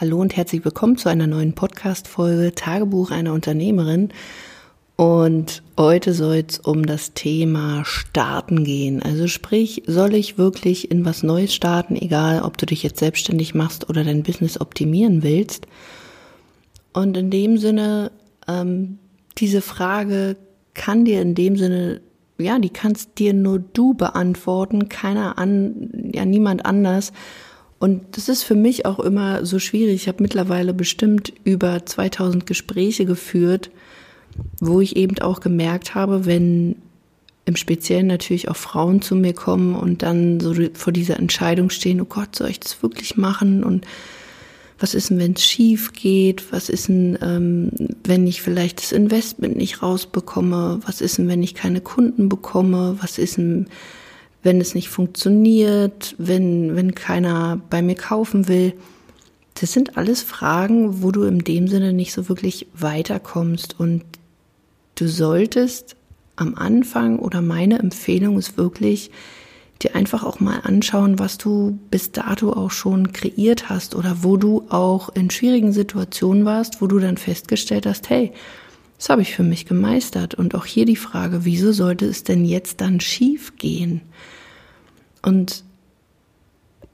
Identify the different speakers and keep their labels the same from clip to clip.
Speaker 1: Hallo und herzlich willkommen zu einer neuen Podcast-Folge Tagebuch einer Unternehmerin. Und heute soll es um das Thema Starten gehen. Also sprich, soll ich wirklich in was Neues starten, egal ob du dich jetzt selbstständig machst oder dein Business optimieren willst. Und in dem Sinne, ähm, diese Frage kann dir in dem Sinne, ja, die kannst dir nur du beantworten, keiner an, ja, niemand anders. Und das ist für mich auch immer so schwierig. Ich habe mittlerweile bestimmt über 2000 Gespräche geführt, wo ich eben auch gemerkt habe, wenn im Speziellen natürlich auch Frauen zu mir kommen und dann so vor dieser Entscheidung stehen, oh Gott, soll ich das wirklich machen? Und was ist denn, wenn es schief geht? Was ist denn, ähm, wenn ich vielleicht das Investment nicht rausbekomme? Was ist denn, wenn ich keine Kunden bekomme? Was ist denn, wenn es nicht funktioniert, wenn, wenn keiner bei mir kaufen will. Das sind alles Fragen, wo du in dem Sinne nicht so wirklich weiterkommst. Und du solltest am Anfang oder meine Empfehlung ist wirklich, dir einfach auch mal anschauen, was du bis dato auch schon kreiert hast oder wo du auch in schwierigen Situationen warst, wo du dann festgestellt hast, hey, das habe ich für mich gemeistert. Und auch hier die Frage, wieso sollte es denn jetzt dann schief gehen? Und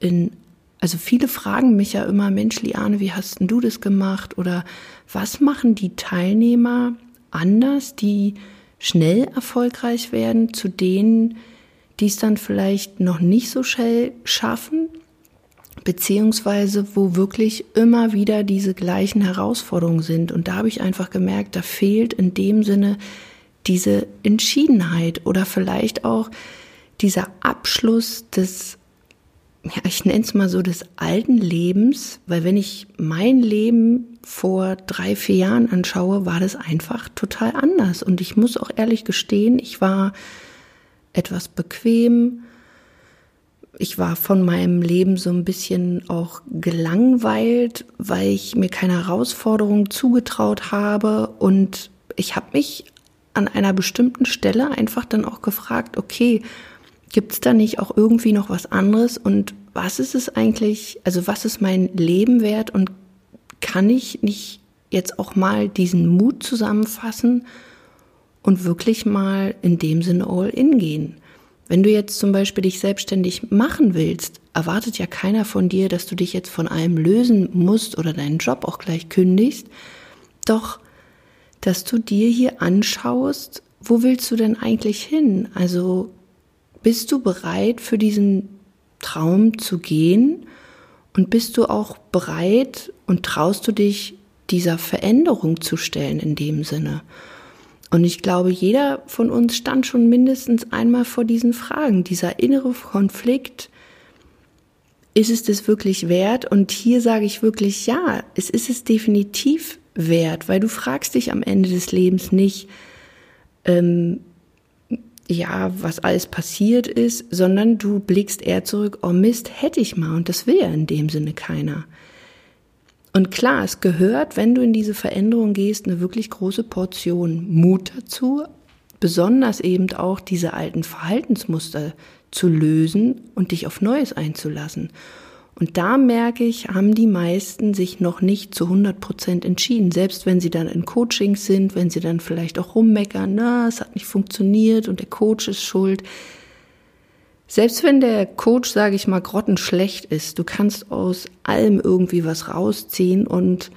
Speaker 1: in, also viele fragen mich ja immer, Mensch, Liane, wie hast denn du das gemacht? Oder was machen die Teilnehmer anders, die schnell erfolgreich werden, zu denen, die es dann vielleicht noch nicht so schnell schaffen, beziehungsweise wo wirklich immer wieder diese gleichen Herausforderungen sind. Und da habe ich einfach gemerkt, da fehlt in dem Sinne diese Entschiedenheit oder vielleicht auch dieser Abschluss des, ja, ich nenne es mal so, des alten Lebens, weil wenn ich mein Leben vor drei, vier Jahren anschaue, war das einfach total anders. Und ich muss auch ehrlich gestehen, ich war etwas bequem, ich war von meinem Leben so ein bisschen auch gelangweilt, weil ich mir keine Herausforderungen zugetraut habe und ich habe mich an einer bestimmten Stelle einfach dann auch gefragt, okay, gibt es da nicht auch irgendwie noch was anderes und was ist es eigentlich, also was ist mein Leben wert und kann ich nicht jetzt auch mal diesen Mut zusammenfassen und wirklich mal in dem Sinne all in gehen? Wenn du jetzt zum Beispiel dich selbstständig machen willst, erwartet ja keiner von dir, dass du dich jetzt von allem lösen musst oder deinen Job auch gleich kündigst. Doch, dass du dir hier anschaust, wo willst du denn eigentlich hin? Also bist du bereit für diesen Traum zu gehen? Und bist du auch bereit und traust du dich dieser Veränderung zu stellen in dem Sinne? Und ich glaube, jeder von uns stand schon mindestens einmal vor diesen Fragen. Dieser innere Konflikt, ist es das wirklich wert? Und hier sage ich wirklich, ja, es ist es definitiv wert, weil du fragst dich am Ende des Lebens nicht, ähm, ja, was alles passiert ist, sondern du blickst eher zurück, oh Mist, hätte ich mal. Und das will ja in dem Sinne keiner. Und klar, es gehört, wenn du in diese Veränderung gehst, eine wirklich große Portion Mut dazu, besonders eben auch diese alten Verhaltensmuster zu lösen und dich auf Neues einzulassen. Und da merke ich, haben die meisten sich noch nicht zu 100 Prozent entschieden. Selbst wenn sie dann in Coachings sind, wenn sie dann vielleicht auch rummeckern, na, es hat nicht funktioniert und der Coach ist schuld. Selbst wenn der Coach, sage ich mal, grottenschlecht ist, du kannst aus allem irgendwie was rausziehen und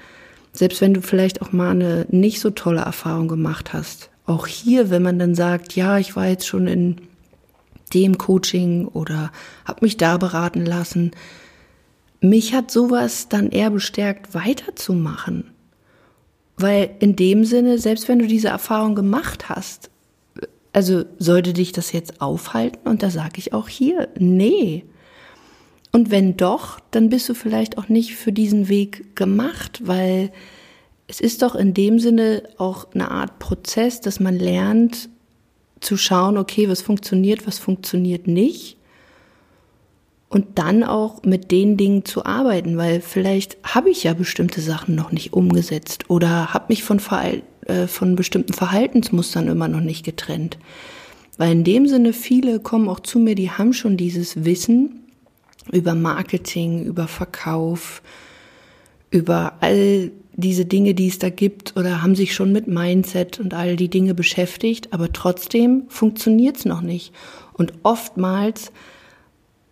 Speaker 1: selbst wenn du vielleicht auch mal eine nicht so tolle Erfahrung gemacht hast, auch hier, wenn man dann sagt, ja, ich war jetzt schon in dem Coaching oder habe mich da beraten lassen, mich hat sowas dann eher bestärkt, weiterzumachen. Weil in dem Sinne, selbst wenn du diese Erfahrung gemacht hast, also sollte dich das jetzt aufhalten? Und da sage ich auch hier, nee. Und wenn doch, dann bist du vielleicht auch nicht für diesen Weg gemacht, weil es ist doch in dem Sinne auch eine Art Prozess, dass man lernt zu schauen, okay, was funktioniert, was funktioniert nicht. Und dann auch mit den Dingen zu arbeiten, weil vielleicht habe ich ja bestimmte Sachen noch nicht umgesetzt oder habe mich von äh, von bestimmten Verhaltensmustern immer noch nicht getrennt. Weil in dem Sinne viele kommen auch zu mir, die haben schon dieses Wissen über Marketing, über Verkauf, über all diese Dinge, die es da gibt, oder haben sich schon mit Mindset und all die Dinge beschäftigt, aber trotzdem funktioniert es noch nicht. Und oftmals,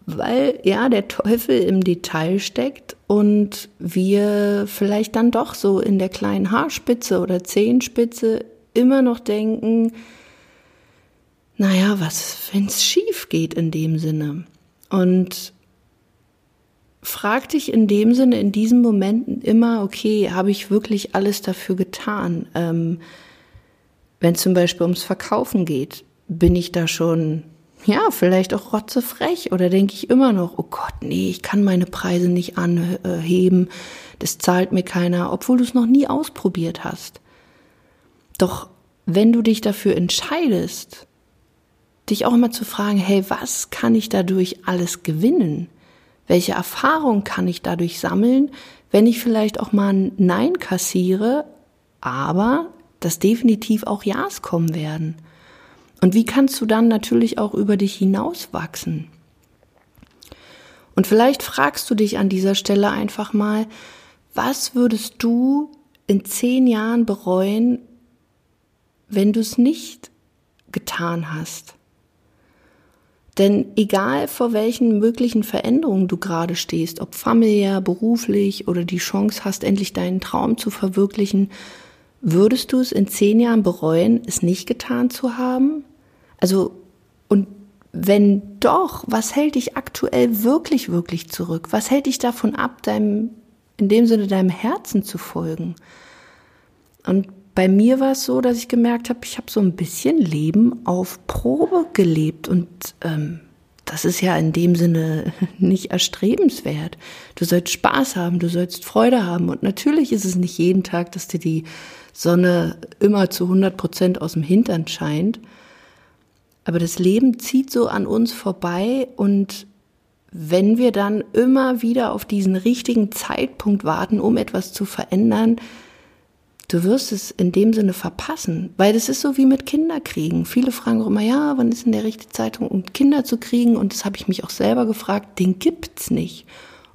Speaker 1: weil ja der Teufel im Detail steckt und wir vielleicht dann doch so in der kleinen Haarspitze oder Zehenspitze immer noch denken, naja, was, wenn es schief geht in dem Sinne? Und frag dich in dem Sinne, in diesen Momenten immer, okay, habe ich wirklich alles dafür getan? Ähm, wenn zum Beispiel ums Verkaufen geht, bin ich da schon, ja, vielleicht auch rotzefrech oder denke ich immer noch, oh Gott, nee, ich kann meine Preise nicht anheben, das zahlt mir keiner, obwohl du es noch nie ausprobiert hast. Doch wenn du dich dafür entscheidest, dich auch immer zu fragen, hey, was kann ich dadurch alles gewinnen? Welche Erfahrung kann ich dadurch sammeln, wenn ich vielleicht auch mal ein Nein kassiere, aber dass definitiv auch Ja's kommen werden? Und wie kannst du dann natürlich auch über dich hinauswachsen? Und vielleicht fragst du dich an dieser Stelle einfach mal, was würdest du in zehn Jahren bereuen, wenn du es nicht getan hast? Denn egal vor welchen möglichen Veränderungen du gerade stehst, ob familiär, beruflich oder die Chance hast, endlich deinen Traum zu verwirklichen, würdest du es in zehn Jahren bereuen, es nicht getan zu haben? Also, und wenn doch, was hält dich aktuell wirklich, wirklich zurück? Was hält dich davon ab, deinem, in dem Sinne deinem Herzen zu folgen? Und bei mir war es so, dass ich gemerkt habe, ich habe so ein bisschen Leben auf Probe gelebt und ähm, das ist ja in dem Sinne nicht erstrebenswert. Du sollst Spaß haben, du sollst Freude haben und natürlich ist es nicht jeden Tag, dass dir die Sonne immer zu 100 Prozent aus dem Hintern scheint. Aber das Leben zieht so an uns vorbei und wenn wir dann immer wieder auf diesen richtigen Zeitpunkt warten, um etwas zu verändern, du wirst es in dem Sinne verpassen, weil das ist so wie mit Kinderkriegen. Viele fragen auch immer, ja, wann ist denn der richtige Zeitpunkt, um Kinder zu kriegen? Und das habe ich mich auch selber gefragt, den gibt's nicht.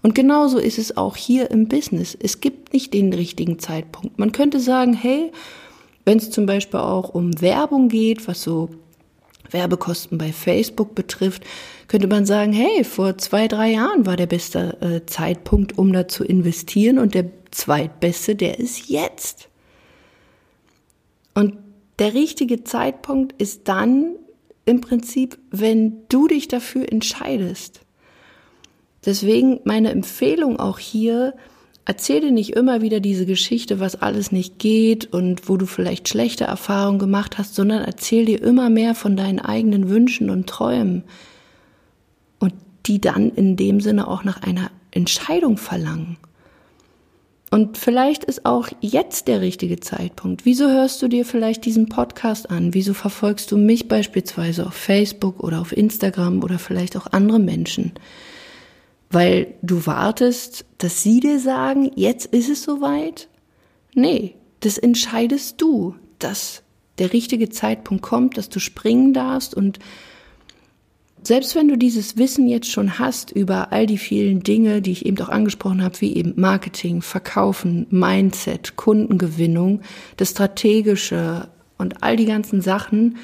Speaker 1: Und genauso ist es auch hier im Business. Es gibt nicht den richtigen Zeitpunkt. Man könnte sagen, hey, wenn es zum Beispiel auch um Werbung geht, was so Werbekosten bei Facebook betrifft, könnte man sagen, hey, vor zwei, drei Jahren war der beste äh, Zeitpunkt, um da zu investieren und der zweitbeste, der ist jetzt. Und der richtige Zeitpunkt ist dann im Prinzip, wenn du dich dafür entscheidest. Deswegen meine Empfehlung auch hier, erzähl dir nicht immer wieder diese Geschichte, was alles nicht geht und wo du vielleicht schlechte Erfahrungen gemacht hast, sondern erzähl dir immer mehr von deinen eigenen Wünschen und Träumen und die dann in dem Sinne auch nach einer Entscheidung verlangen. Und vielleicht ist auch jetzt der richtige Zeitpunkt. Wieso hörst du dir vielleicht diesen Podcast an? Wieso verfolgst du mich beispielsweise auf Facebook oder auf Instagram oder vielleicht auch andere Menschen? Weil du wartest, dass sie dir sagen, jetzt ist es soweit? Nee, das entscheidest du, dass der richtige Zeitpunkt kommt, dass du springen darfst und selbst wenn du dieses Wissen jetzt schon hast über all die vielen Dinge, die ich eben auch angesprochen habe, wie eben Marketing, Verkaufen, Mindset, Kundengewinnung, das Strategische und all die ganzen Sachen,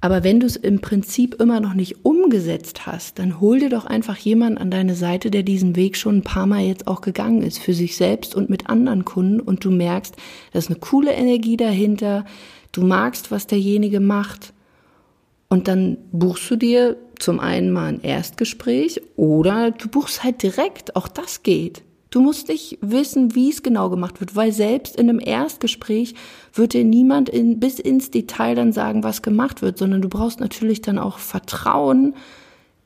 Speaker 1: aber wenn du es im Prinzip immer noch nicht umgesetzt hast, dann hol dir doch einfach jemanden an deine Seite, der diesen Weg schon ein paar Mal jetzt auch gegangen ist, für sich selbst und mit anderen Kunden und du merkst, da ist eine coole Energie dahinter, du magst, was derjenige macht und dann buchst du dir zum einen mal ein Erstgespräch oder du buchst halt direkt. Auch das geht. Du musst nicht wissen, wie es genau gemacht wird, weil selbst in einem Erstgespräch wird dir niemand in, bis ins Detail dann sagen, was gemacht wird, sondern du brauchst natürlich dann auch Vertrauen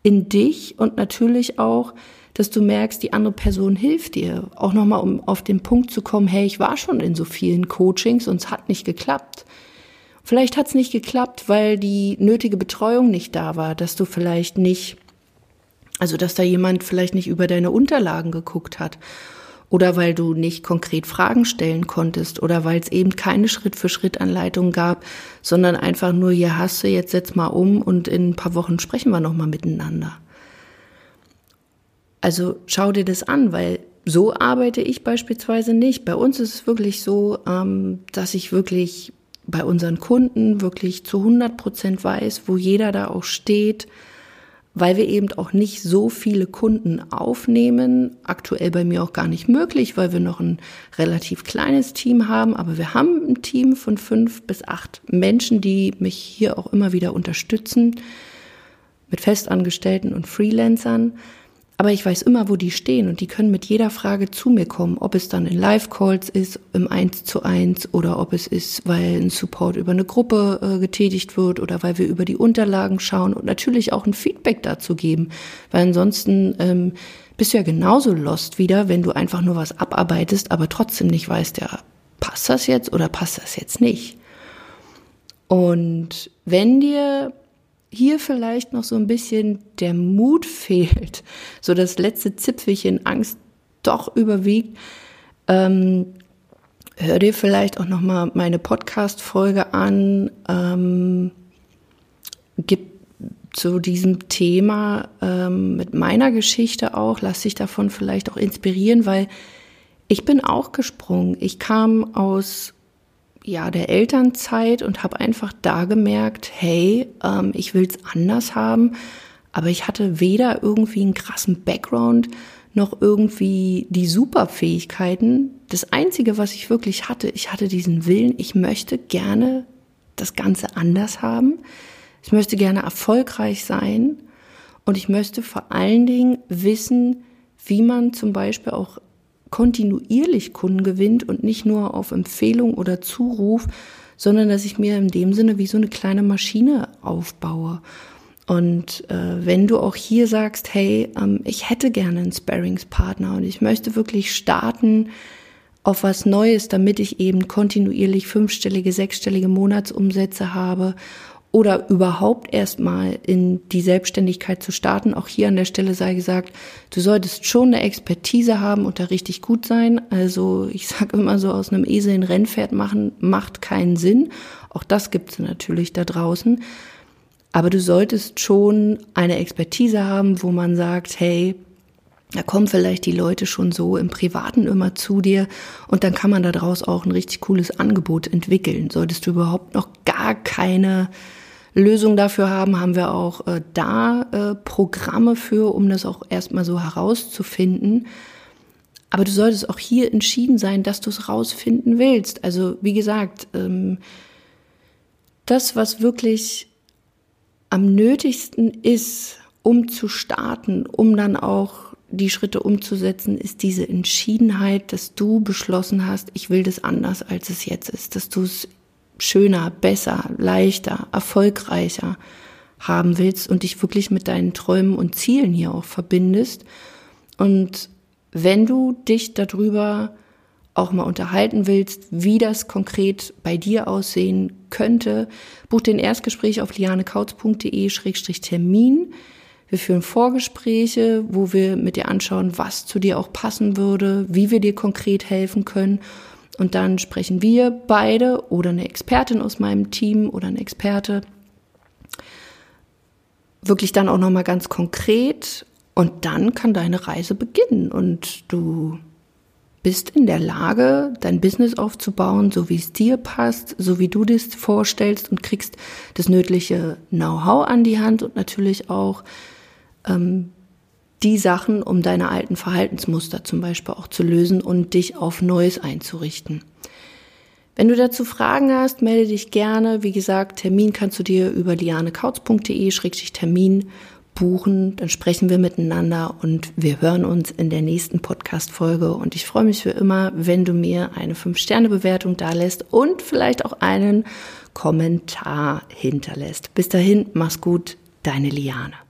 Speaker 1: in dich und natürlich auch, dass du merkst, die andere Person hilft dir. Auch nochmal, um auf den Punkt zu kommen, hey, ich war schon in so vielen Coachings und es hat nicht geklappt. Vielleicht hat es nicht geklappt, weil die nötige Betreuung nicht da war, dass du vielleicht nicht, also dass da jemand vielleicht nicht über deine Unterlagen geguckt hat oder weil du nicht konkret Fragen stellen konntest oder weil es eben keine Schritt-für-Schritt-Anleitung gab, sondern einfach nur, hier hast du, jetzt setz mal um und in ein paar Wochen sprechen wir nochmal miteinander. Also schau dir das an, weil so arbeite ich beispielsweise nicht. Bei uns ist es wirklich so, ähm, dass ich wirklich bei unseren Kunden wirklich zu 100 Prozent weiß, wo jeder da auch steht, weil wir eben auch nicht so viele Kunden aufnehmen. Aktuell bei mir auch gar nicht möglich, weil wir noch ein relativ kleines Team haben. Aber wir haben ein Team von fünf bis acht Menschen, die mich hier auch immer wieder unterstützen mit Festangestellten und Freelancern. Aber ich weiß immer, wo die stehen und die können mit jeder Frage zu mir kommen, ob es dann in Live-Calls ist, im 1 zu 1 oder ob es ist, weil ein Support über eine Gruppe äh, getätigt wird oder weil wir über die Unterlagen schauen und natürlich auch ein Feedback dazu geben. Weil ansonsten ähm, bist du ja genauso lost wieder, wenn du einfach nur was abarbeitest, aber trotzdem nicht weißt, ja, passt das jetzt oder passt das jetzt nicht? Und wenn dir hier vielleicht noch so ein bisschen der Mut fehlt, so das letzte Zipfelchen Angst doch überwiegt, ähm, hör dir vielleicht auch noch mal meine Podcast-Folge an, ähm, gib zu diesem Thema ähm, mit meiner Geschichte auch, lass dich davon vielleicht auch inspirieren, weil ich bin auch gesprungen. Ich kam aus ja, der Elternzeit und habe einfach da gemerkt, hey, ähm, ich will's anders haben, aber ich hatte weder irgendwie einen krassen Background noch irgendwie die Superfähigkeiten. Das Einzige, was ich wirklich hatte, ich hatte diesen Willen, ich möchte gerne das Ganze anders haben. Ich möchte gerne erfolgreich sein und ich möchte vor allen Dingen wissen, wie man zum Beispiel auch kontinuierlich Kunden gewinnt und nicht nur auf Empfehlung oder Zuruf, sondern dass ich mir in dem Sinne wie so eine kleine Maschine aufbaue. Und äh, wenn du auch hier sagst, hey, ähm, ich hätte gerne einen Sparringspartner und ich möchte wirklich starten auf was Neues, damit ich eben kontinuierlich fünfstellige, sechsstellige Monatsumsätze habe oder überhaupt erstmal in die Selbstständigkeit zu starten. Auch hier an der Stelle sei gesagt, du solltest schon eine Expertise haben und da richtig gut sein. Also ich sage immer so, aus einem Esel ein Rennpferd machen macht keinen Sinn. Auch das gibt es natürlich da draußen. Aber du solltest schon eine Expertise haben, wo man sagt, hey, da kommen vielleicht die Leute schon so im Privaten immer zu dir und dann kann man daraus auch ein richtig cooles Angebot entwickeln. Solltest du überhaupt noch gar keine Lösung dafür haben, haben wir auch äh, da äh, Programme für, um das auch erstmal so herauszufinden. Aber du solltest auch hier entschieden sein, dass du es rausfinden willst. Also wie gesagt, ähm, das, was wirklich am nötigsten ist, um zu starten, um dann auch die Schritte umzusetzen, ist diese Entschiedenheit, dass du beschlossen hast, ich will das anders, als es jetzt ist, dass du es schöner, besser, leichter, erfolgreicher haben willst und dich wirklich mit deinen Träumen und Zielen hier auch verbindest. Und wenn du dich darüber auch mal unterhalten willst, wie das konkret bei dir aussehen könnte, buch den Erstgespräch auf lianekautz.de-termin. Wir führen Vorgespräche, wo wir mit dir anschauen, was zu dir auch passen würde, wie wir dir konkret helfen können. Und dann sprechen wir beide oder eine Expertin aus meinem Team oder ein Experte wirklich dann auch nochmal ganz konkret. Und dann kann deine Reise beginnen. Und du bist in der Lage, dein Business aufzubauen, so wie es dir passt, so wie du das vorstellst und kriegst das nötige Know-how an die Hand und natürlich auch ähm, die Sachen, um deine alten Verhaltensmuster zum Beispiel auch zu lösen und dich auf Neues einzurichten. Wenn du dazu Fragen hast, melde dich gerne. Wie gesagt, Termin kannst du dir über lianekautz.de-termin buchen. Dann sprechen wir miteinander und wir hören uns in der nächsten Podcast-Folge. Und ich freue mich für immer, wenn du mir eine 5-Sterne-Bewertung da lässt und vielleicht auch einen Kommentar hinterlässt. Bis dahin, mach's gut, deine Liane.